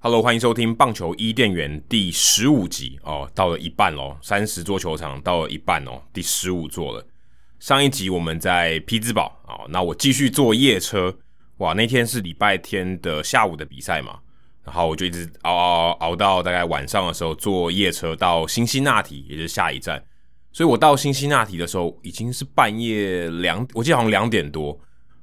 Hello，欢迎收听棒球伊甸园第十五集哦，到了一半喽，三十座球场到了一半哦，第十五座了。上一集我们在匹兹堡啊，那我继续坐夜车，哇，那天是礼拜天的下午的比赛嘛，然后我就一直熬熬熬熬到大概晚上的时候坐夜车到新西那提，也就是下一站。所以我到新西那提的时候已经是半夜两，我记得好像两点多。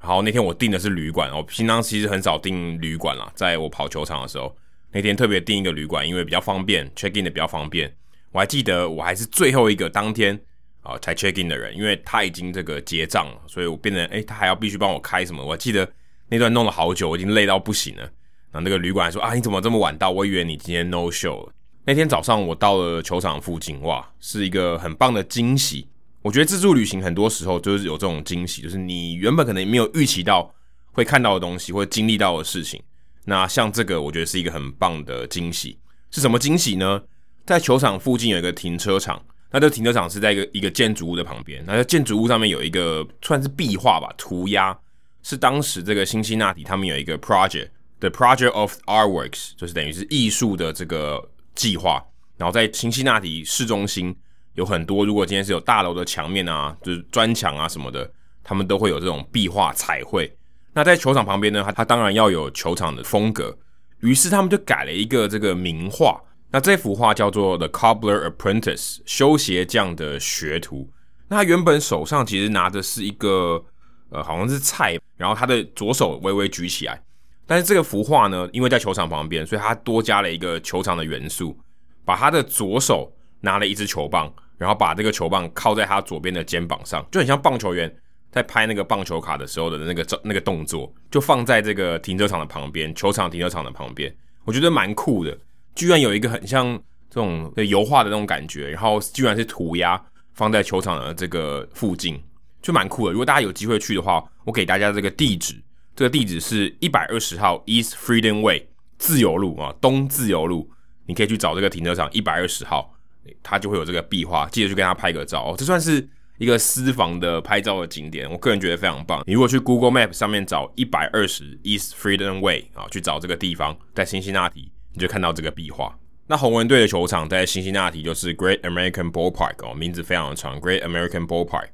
然后那天我订的是旅馆，我平常其实很少订旅馆啦，在我跑球场的时候。那天特别订一个旅馆，因为比较方便，check in 的比较方便。我还记得我还是最后一个当天啊才 check in 的人，因为他已经这个结账了，所以我变成诶，他还要必须帮我开什么。我还记得那段弄了好久，我已经累到不行了。那那个旅馆说啊，你怎么这么晚到？我以为你今天 no show。那天早上我到了球场附近，哇，是一个很棒的惊喜。我觉得自助旅行很多时候就是有这种惊喜，就是你原本可能没有预期到会看到的东西，或经历到的事情。那像这个，我觉得是一个很棒的惊喜。是什么惊喜呢？在球场附近有一个停车场，那这个停车场是在一个一个建筑物的旁边。那在建筑物上面有一个算是壁画吧，涂鸦是当时这个辛辛那提他们有一个 project The project of artworks，就是等于是艺术的这个计划。然后在辛辛那提市中心有很多，如果今天是有大楼的墙面啊，就是砖墙啊什么的，他们都会有这种壁画彩绘。那在球场旁边呢，他他当然要有球场的风格，于是他们就改了一个这个名画。那这幅画叫做《The Cobbler Apprentice》修鞋匠的学徒。那他原本手上其实拿的是一个呃，好像是菜，然后他的左手微微举起来。但是这个幅画呢，因为在球场旁边，所以他多加了一个球场的元素，把他的左手拿了一支球棒，然后把这个球棒靠在他左边的肩膀上，就很像棒球员。在拍那个棒球卡的时候的那个那个动作，就放在这个停车场的旁边，球场停车场的旁边，我觉得蛮酷的。居然有一个很像这种油画的那种感觉，然后居然是涂鸦放在球场的这个附近，就蛮酷的。如果大家有机会去的话，我给大家这个地址，这个地址是一百二十号 East Freedom Way 自由路啊，东自由路，你可以去找这个停车场一百二十号，它就会有这个壁画，记得去跟他拍个照哦。这算是。一个私房的拍照的景点，我个人觉得非常棒。你如果去 Google Map 上面找一百二十 East Freedom Way 啊，去找这个地方，在辛辛那提，你就看到这个壁画。那红人队的球场在辛辛那提就是 Great American Ballpark 哦，名字非常的长，Great American Ballpark。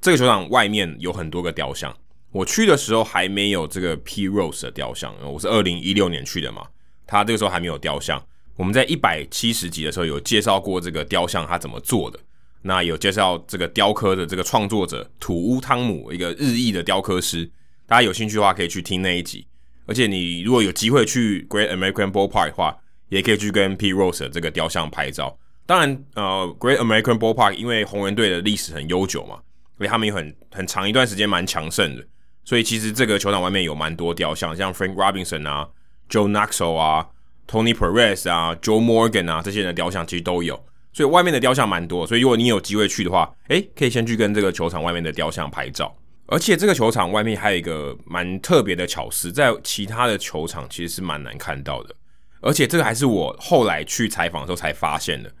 这个球场外面有很多个雕像，我去的时候还没有这个 P. Rose 的雕像，我是二零一六年去的嘛，他这个时候还没有雕像。我们在一百七十集的时候有介绍过这个雕像，他怎么做的。那有介绍这个雕刻的这个创作者土屋汤姆，一个日裔的雕刻师。大家有兴趣的话，可以去听那一集。而且你如果有机会去 Great American Ballpark 的话，也可以去跟 P. Rose 这个雕像拍照。当然，呃，Great American Ballpark 因为红人队的历史很悠久嘛，所以他们有很很长一段时间蛮强盛的。所以其实这个球场外面有蛮多雕像，像 Frank Robinson 啊、Joe Nuxhall 啊、Tony Perez 啊、Joe Morgan 啊这些人的雕像其实都有。所以外面的雕像蛮多，所以如果你有机会去的话，诶，可以先去跟这个球场外面的雕像拍照。而且这个球场外面还有一个蛮特别的巧思，在其他的球场其实是蛮难看到的。而且这个还是我后来去采访的时候才发现的。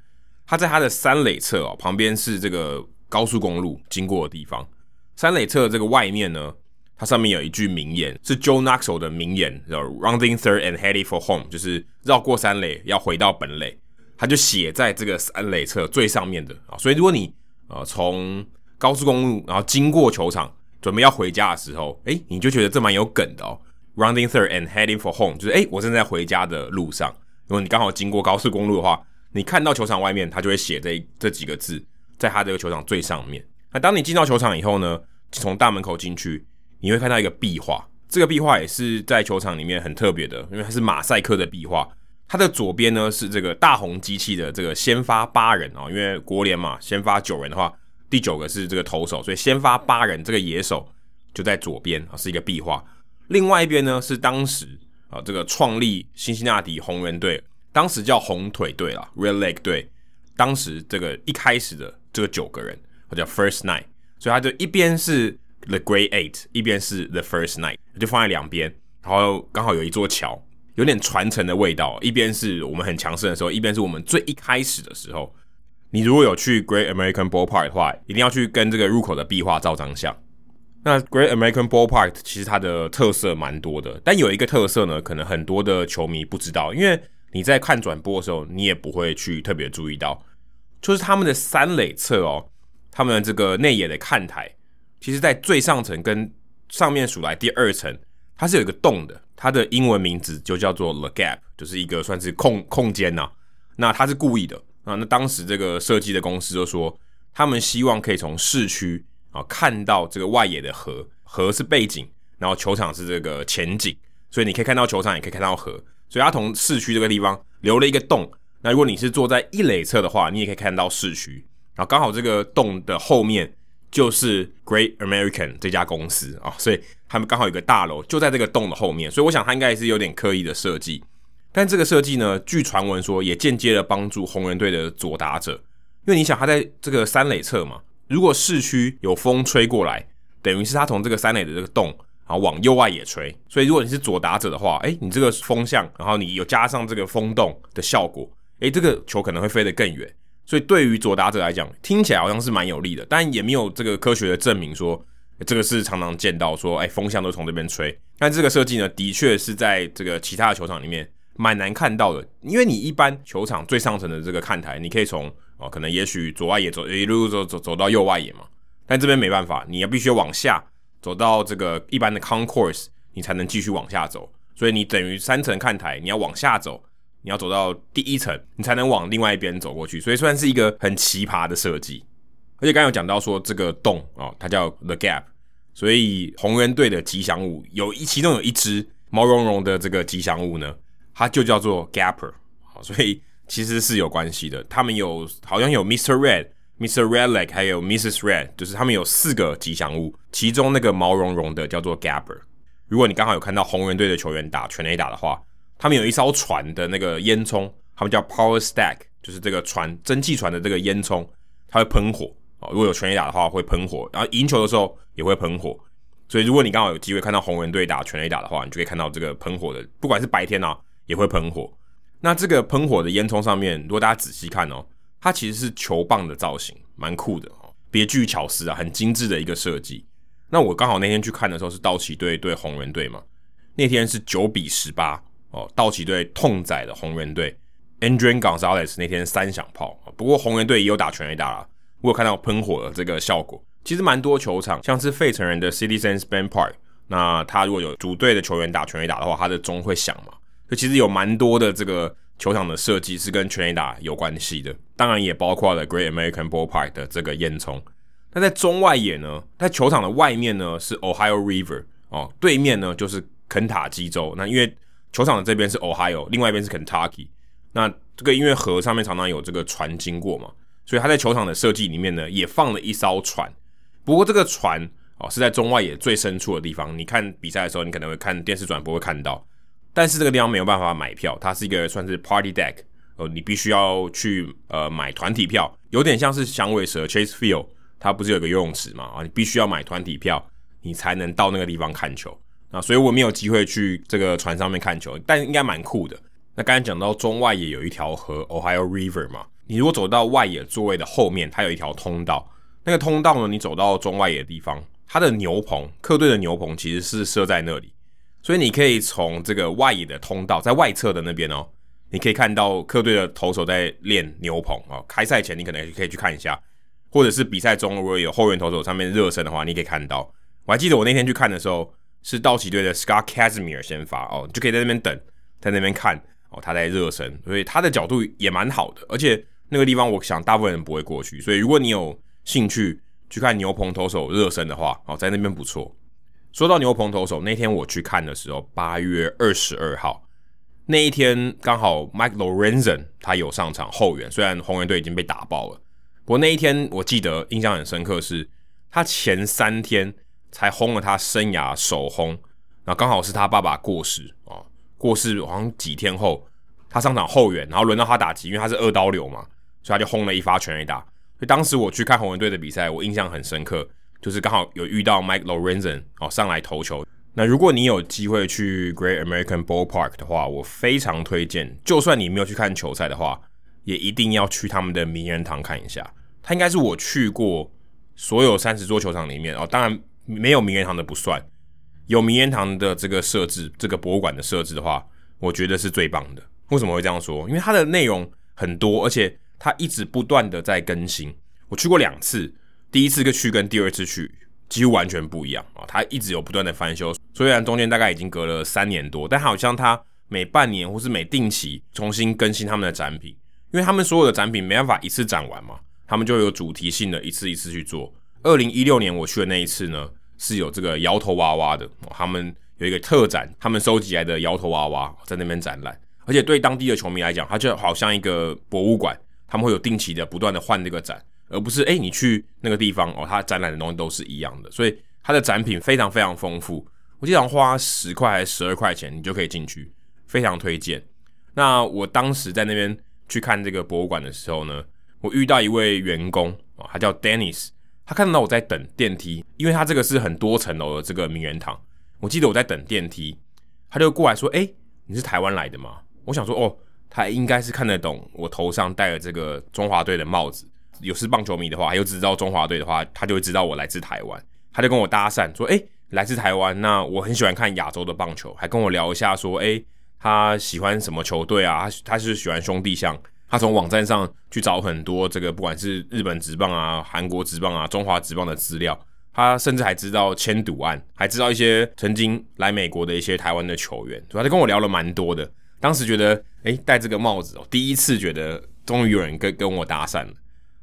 它在它的三垒侧哦，旁边是这个高速公路经过的地方。三垒侧这个外面呢，它上面有一句名言，是 Joe Nuxhall 的名言，叫 “Rounding third and heading for home”，就是绕过三垒要回到本垒。他就写在这个三垒侧最上面的啊，所以如果你呃从高速公路然后经过球场准备要回家的时候，诶，你就觉得这蛮有梗的哦。Rounding third and heading for home，就是诶，我正在回家的路上。如果你刚好经过高速公路的话，你看到球场外面，他就会写这这几个字，在他这个球场最上面。那当你进到球场以后呢，从大门口进去，你会看到一个壁画，这个壁画也是在球场里面很特别的，因为它是马赛克的壁画。它的左边呢是这个大红机器的这个先发八人哦，因为国联嘛，先发九人的话，第九个是这个投手，所以先发八人这个野手就在左边啊，是一个壁画。另外一边呢是当时啊这个创立辛辛那提红人队，当时叫红腿队啦，Red Leg 队，当时这个一开始的这个九个人，或叫 First Nine，所以它就一边是 The Great Eight，一边是 The First Night，就放在两边，然后刚好有一座桥。有点传承的味道。一边是我们很强盛的时候，一边是我们最一开始的时候。你如果有去 Great American Ballpark 的话，一定要去跟这个入口的壁画照张相。那 Great American Ballpark 其实它的特色蛮多的，但有一个特色呢，可能很多的球迷不知道，因为你在看转播的时候，你也不会去特别注意到，就是他们的三垒侧哦，他们这个内野的看台，其实在最上层跟上面数来第二层，它是有一个洞的，它的英文名字就叫做 The Gap，就是一个算是空空间呐、那它是故意的啊，那当时这个设计的公司就说，他们希望可以从市区。啊，看到这个外野的河，河是背景，然后球场是这个前景，所以你可以看到球场，也可以看到河，所以它从市区这个地方留了一个洞。那如果你是坐在一垒侧的话，你也可以看到市区。然后刚好这个洞的后面就是 Great American 这家公司啊，所以他们刚好有个大楼就在这个洞的后面，所以我想它应该也是有点刻意的设计。但这个设计呢，据传闻说也间接的帮助红人队的左打者，因为你想他在这个三垒侧嘛。如果市区有风吹过来，等于是他从这个三垒的这个洞，然后往右外野吹。所以如果你是左打者的话，诶，你这个风向，然后你有加上这个风洞的效果，诶，这个球可能会飞得更远。所以对于左打者来讲，听起来好像是蛮有利的，但也没有这个科学的证明说这个是常常见到说，诶，风向都从这边吹。但这个设计呢，的确是在这个其他的球场里面蛮难看到的，因为你一般球场最上层的这个看台，你可以从。哦，可能也许左外野走一路走走走到右外野嘛，但这边没办法，你要必须往下走到这个一般的 concourse，你才能继续往下走。所以你等于三层看台，你要往下走，你要走到第一层，你才能往另外一边走过去。所以算是一个很奇葩的设计。而且刚刚有讲到说这个洞哦，它叫 The Gap，所以红人队的吉祥物有一其中有一只毛茸茸的这个吉祥物呢，它就叫做 Gapper。好，所以。其实是有关系的，他们有好像有 Mr. Red、Mr. Redleg，还有 Mrs. Red，就是他们有四个吉祥物，其中那个毛茸茸的叫做 Gapper。如果你刚好有看到红人队的球员打全垒打的话，他们有一艘船的那个烟囱，他们叫 Power Stack，就是这个船蒸汽船的这个烟囱，它会喷火哦。如果有全垒打的话会喷火，然后赢球的时候也会喷火。所以如果你刚好有机会看到红人队打全垒打的话，你就可以看到这个喷火的，不管是白天啊也会喷火。那这个喷火的烟囱上面，如果大家仔细看哦，它其实是球棒的造型，蛮酷的哦，别具巧思啊，很精致的一个设计。那我刚好那天去看的时候是道奇队对红人队嘛，那天是九比十八哦，道奇队痛宰了红人队，Adrian Gonzalez 那天三响炮，不过红人队也有打全垒打啦，我有看到喷火的这个效果。其实蛮多球场，像是费城人的 Citizens Bank Park，那他如果有主队的球员打全垒打的话，他的钟会响嘛。就其实有蛮多的这个球场的设计是跟全垒打有关系的，当然也包括了 Great American Ballpark 的这个烟囱。那在中外野呢，在球场的外面呢是 Ohio River 哦，对面呢就是肯塔基州。那因为球场的这边是 Ohio，另外一边是 Kentucky。那这个因为河上面常常有这个船经过嘛，所以他在球场的设计里面呢也放了一艘船。不过这个船哦是在中外野最深处的地方，你看比赛的时候，你可能会看电视转播会看到。但是这个地方没有办法买票，它是一个算是 party deck，哦，你必须要去呃买团体票，有点像是响尾蛇 Chase Field，它不是有个游泳池嘛？啊，你必须要买团体票，你才能到那个地方看球。啊，所以我没有机会去这个船上面看球，但应该蛮酷的。那刚才讲到中外野有一条河 Ohio River 嘛，你如果走到外野座位的后面，它有一条通道，那个通道呢，你走到中外野的地方，它的牛棚，客队的牛棚其实是设在那里。所以你可以从这个外野的通道，在外侧的那边哦，你可以看到客队的投手在练牛棚哦。开赛前你可能可以去看一下，或者是比赛中如果有后援投手上面热身的话，你可以看到。我还记得我那天去看的时候，是道奇队的 Scott Casimir 先发哦，你就可以在那边等，在那边看哦，他在热身，所以他的角度也蛮好的。而且那个地方，我想大部分人不会过去，所以如果你有兴趣去看牛棚投手热身的话，哦，在那边不错。说到牛棚投手，那天我去看的时候，八月二十二号那一天刚好 Mike Lorenzen 他有上场后援，虽然红人队已经被打爆了，不过那一天我记得印象很深刻是，他前三天才轰了他生涯首轰，然后刚好是他爸爸过世啊，过世好像几天后他上场后援，然后轮到他打击，因为他是二刀流嘛，所以他就轰了一发全垒打，所以当时我去看红人队的比赛，我印象很深刻。就是刚好有遇到 Mike Lorenzen 哦，上来投球，那如果你有机会去 Great American Ballpark 的话，我非常推荐。就算你没有去看球赛的话，也一定要去他们的名人堂看一下。它应该是我去过所有三十座球场里面哦，当然没有名人堂的不算，有名人堂的这个设置，这个博物馆的设置的话，我觉得是最棒的。为什么会这样说？因为它的内容很多，而且它一直不断的在更新。我去过两次，第一次去跟第二次去。几乎完全不一样啊！它一直有不断的翻修，虽然中间大概已经隔了三年多，但好像它每半年或是每定期重新更新他们的展品，因为他们所有的展品没办法一次展完嘛，他们就有主题性的一次一次去做。二零一六年我去的那一次呢，是有这个摇头娃娃的，他们有一个特展，他们收集来的摇头娃娃在那边展览，而且对当地的球迷来讲，它就好像一个博物馆，他们会有定期的不断的换这个展。而不是哎、你去那个地方哦，它展览的东西都是一样的，所以它的展品非常非常丰富。我经常花十块还是十二块钱，你就可以进去，非常推荐。那我当时在那边去看这个博物馆的时候呢，我遇到一位员工啊，他叫 Dennis，他看到我在等电梯，因为他这个是很多层楼的这个名人堂。我记得我在等电梯，他就过来说：“哎、你是台湾来的吗？”我想说：“哦，他应该是看得懂我头上戴了这个中华队的帽子。”有是棒球迷的话，又知道中华队的话，他就会知道我来自台湾。他就跟我搭讪说：“诶、欸，来自台湾，那我很喜欢看亚洲的棒球。”还跟我聊一下说：“诶、欸，他喜欢什么球队啊？他他是喜欢兄弟象。他从网站上去找很多这个，不管是日本职棒啊、韩国职棒啊、中华职棒的资料。他甚至还知道签赌案，还知道一些曾经来美国的一些台湾的球员。他就跟我聊了蛮多的。当时觉得，诶、戴这个帽子哦，第一次觉得终于有人跟跟我搭讪了。”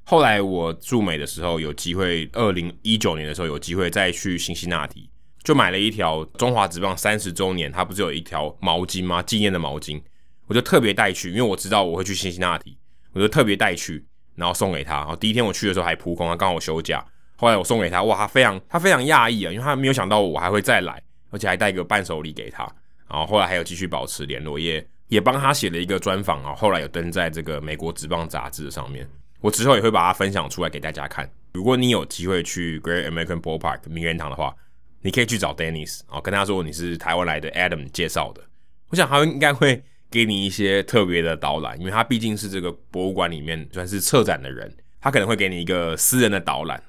后来我驻美的时候有机会，二零一九年的时候有机会再去新西那提，就买了一条中华职棒三十周年，它不是有一条毛巾吗？纪念的毛巾，我就特别带去，因为我知道我会去辛辛那提，我就特别带去，然后送给他。然后第一天我去的时候还扑空，他刚好休假。后来我送给他，哇，他非常他非常讶异啊，因为他没有想到我还会再来，而且还带个伴手礼给他。然后后来还有继续保持联络，也也帮他写了一个专访啊，后来有登在这个美国职棒杂志上面。我之后也会把它分享出来给大家看。如果你有机会去 Great American Ballpark 名人堂的话，你可以去找 Dennis 啊，跟他说你是台湾来的 Adam 介绍的。我想他应该会给你一些特别的导览，因为他毕竟是这个博物馆里面算是策展的人，他可能会给你一个私人的导览。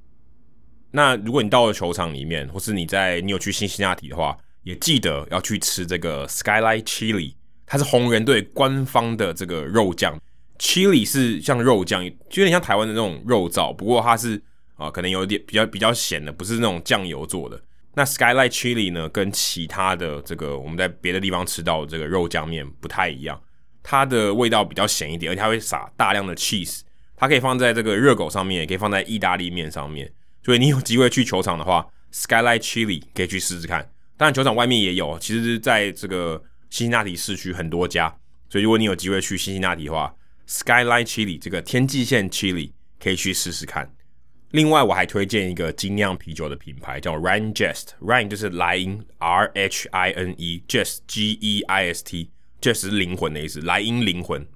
那如果你到了球场里面，或是你在你有去新西亚提的话，也记得要去吃这个 Skyline Chili，它是红人队官方的这个肉酱。Chili 是像肉酱，就有点像台湾的那种肉燥，不过它是啊、可能有点比较比较咸的，不是那种酱油做的。那 Skyline Chili 呢，跟其他的这个我们在别的地方吃到的这个肉酱面不太一样，它的味道比较咸一点，而且它会撒大量的 cheese，它可以放在这个热狗上面，也可以放在意大利面上面。所以你有机会去球场的话，Skyline Chili 可以去试试看。当然，球场外面也有，其实在这个辛辛那提市区很多家，所以如果你有机会去辛辛那提的话，Skyline Chili 这个天际线 Chili 可以去试试看。另外，我还推荐一个精酿啤酒的品牌，叫 Rhine Geist。Rhine 就是莱茵 R H I N E，Geist G E I S T，Geist 是灵魂的意思，莱茵灵魂。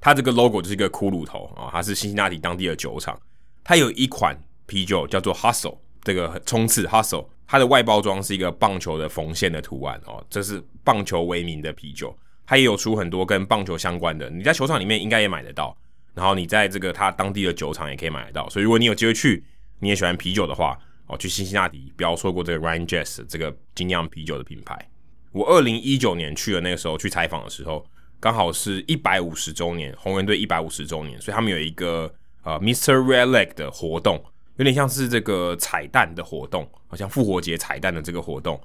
它这个 logo 就是一个骷髅头啊，它是辛辛那提当地的酒厂。它有一款啤酒叫做 Hustle，这个冲刺 Hustle，它的外包装是一个棒球的缝线的图案哦，这是棒球为名的啤酒。它也有出很多跟棒球相关的，你在球场里面应该也买得到，然后你在这个它当地的酒厂也可以买得到。所以如果你有机会去，你也喜欢啤酒的话，哦，去新西那提不要错过这个 Rhine Geist 这个精酿啤酒的品牌。我二零一九年去的那个时候去采访的时候，刚好是一百五十周年，红人队一百五十周年，所以他们有一个呃 Mr. Redleg 的活动，有点像是这个彩蛋的活动，好像复活节彩蛋的这个活动。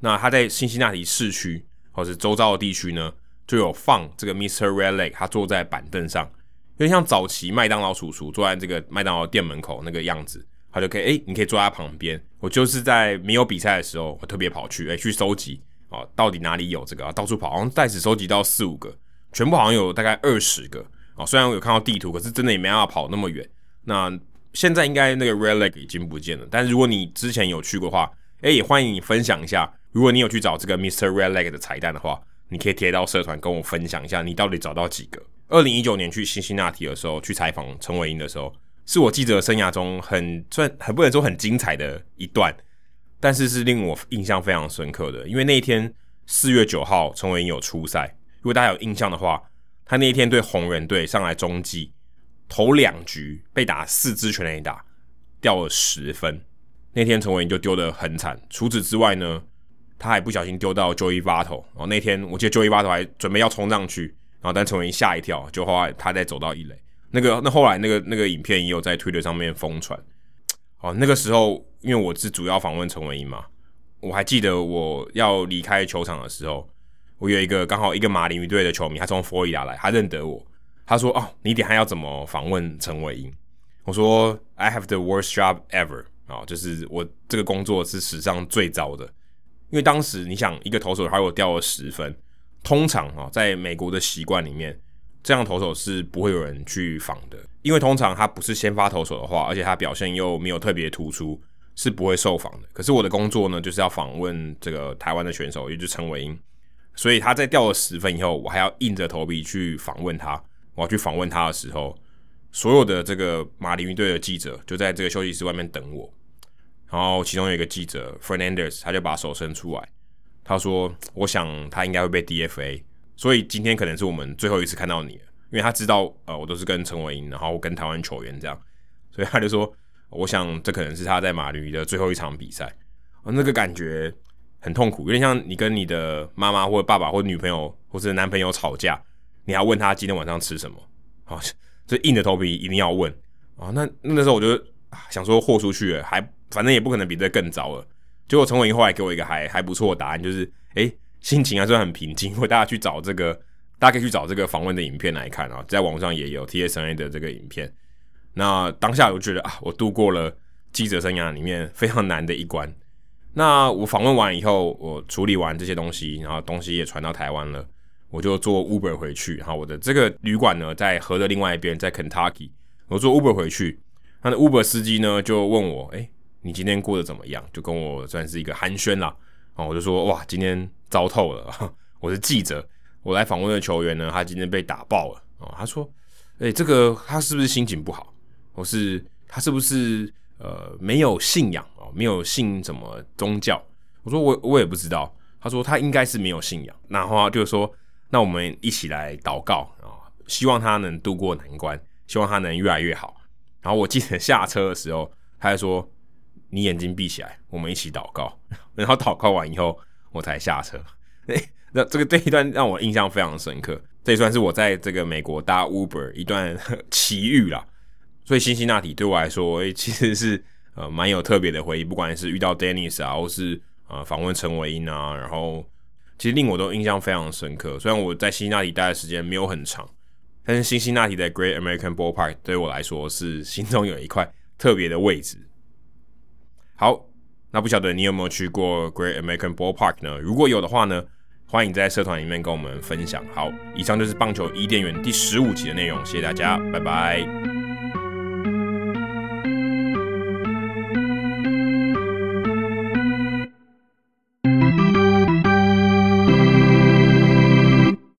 那他在新西那提市区或是周遭的地区呢，就有放这个 Mr. Redleg，他坐在板凳上，有点像早期麦当劳叔叔坐在这个麦当劳店门口那个样子，他就可以哎、你可以坐在他旁边。我就是在没有比赛的时候，我特别跑去哎、去收集啊，到底哪里有这个啊？到处跑，好像袋子收集到四五个，全部好像有大概二十个啊。虽然我有看到地图，可是真的也没办法跑那么远。那现在应该那个 Redleg 已经不见了，但是如果你之前有去过的话，哎、也欢迎你分享一下。如果你有去找这个 Mr. Redleg 的彩蛋的话。你可以贴到社团跟我分享一下，你到底找到几个？二零一九年去辛辛那提的时候，去采访陈伟英的时候，是我记者生涯中很算很不能说很精彩的一段。但是是令我印象非常深刻的，因为那一天四月九号陈伟英有出赛，如果大家有印象的话，他那一天对红人队上来中继，头两局被打四支全垒打，掉了十分。那天陈伟英就丢得很惨。除此之外呢，他还不小心丢到 Joey Votto。然后那天我记得 Joey Votto 还准备要冲上去，然后但陈伟英吓一跳，就后来他再走到一垒。那个那后来那个那个影片也有在推特上面疯传。哦，那个时候因为我是主要访问陈伟英嘛，我还记得我要离开球场的时候，我有一个刚好一个马林鱼队的球迷，他从佛罗里达来，他认得我，他说：“哦，你等下要怎么访问陈伟英？”我说：“I have the worst job ever。”啊，就是我这个工作是史上最糟的，因为当时你想一个投手他如果掉了十分，通常啊，在美国的习惯里面，这样投手是不会有人去访的，因为通常他不是先发投手的话，而且他表现又没有特别突出，是不会受访的。可是我的工作呢，就是要访问这个台湾的选手，也就是陈伟英，所以他在掉了十分以后，我还要硬着头皮去访问他。我要去访问他的时候。所有的这个马林鱼队的记者就在这个休息室外面等我，然后其中有一个记者 Fernandez，他就把手伸出来，他说：“我想他应该会被 DFA，所以今天可能是我们最后一次看到你，因为他知道呃我都是跟陈伟殷，然后跟台湾球员这样，所以他就说，我想这可能是他在马林鱼的最后一场比赛，那个感觉很痛苦，有点像你跟你的妈妈或者爸爸或者女朋友或者男朋友吵架，你还问他今天晚上吃什么，好。”这硬着头皮一定要问啊！那那时候我就想说豁出去了，还反正也不可能比这更糟了。结果陈伟殷后来给我一个还还不错的答案，就是哎，心情还算很平静。或大家去找这个，大家可以去找这个访问的影片来看啊，在网上也有 TSA 的这个影片。那当下我觉得啊，我度过了记者生涯里面非常难的一关。那我访问完以后，我处理完这些东西，然后东西也传到台湾了。我就坐 Uber 回去，哈我的这个旅馆呢，在河的另外一边，在 Kentucky。我坐 Uber 回去，那 Uber 司机呢就问我：“哎，你今天过得怎么样？”就跟我算是一个寒暄啦。哦我就说：“哇，今天糟透了！我是记者，我来访问的球员呢，他今天被打爆了。”哦，他说：“哎，这个他是不是心情不好？或是他是不是呃没有信仰哦，没有信什么宗教？”我说：“我我也不知道。”他说：“他应该是没有信仰。”然后就说。那我们一起来祷告啊，希望他能度过难关，希望他能越来越好。然后我记得下车的时候，他还说：“你眼睛闭起来，我们一起祷告。”然后祷告完以后，我才下车。哎，那这个这一段让我印象非常深刻，这算是我在这个美国搭 Uber 一段 奇遇啦。所以辛辛那提对我来说，其实是呃蛮有特别的回忆，不管是遇到 Dennis 啊，或是呃访问陈伟英啊，然后。其实令我都印象非常深刻。虽然我在辛辛那提待的时间没有很长，但是辛辛那提的 Great American Ballpark 对我来说是心中有一块特别的位置。好，那不晓得你有没有去过 Great American Ballpark 呢？如果有的话呢，欢迎在社团里面跟我们分享。好，以上就是棒球伊甸园第十五集的内容，谢谢大家，拜拜。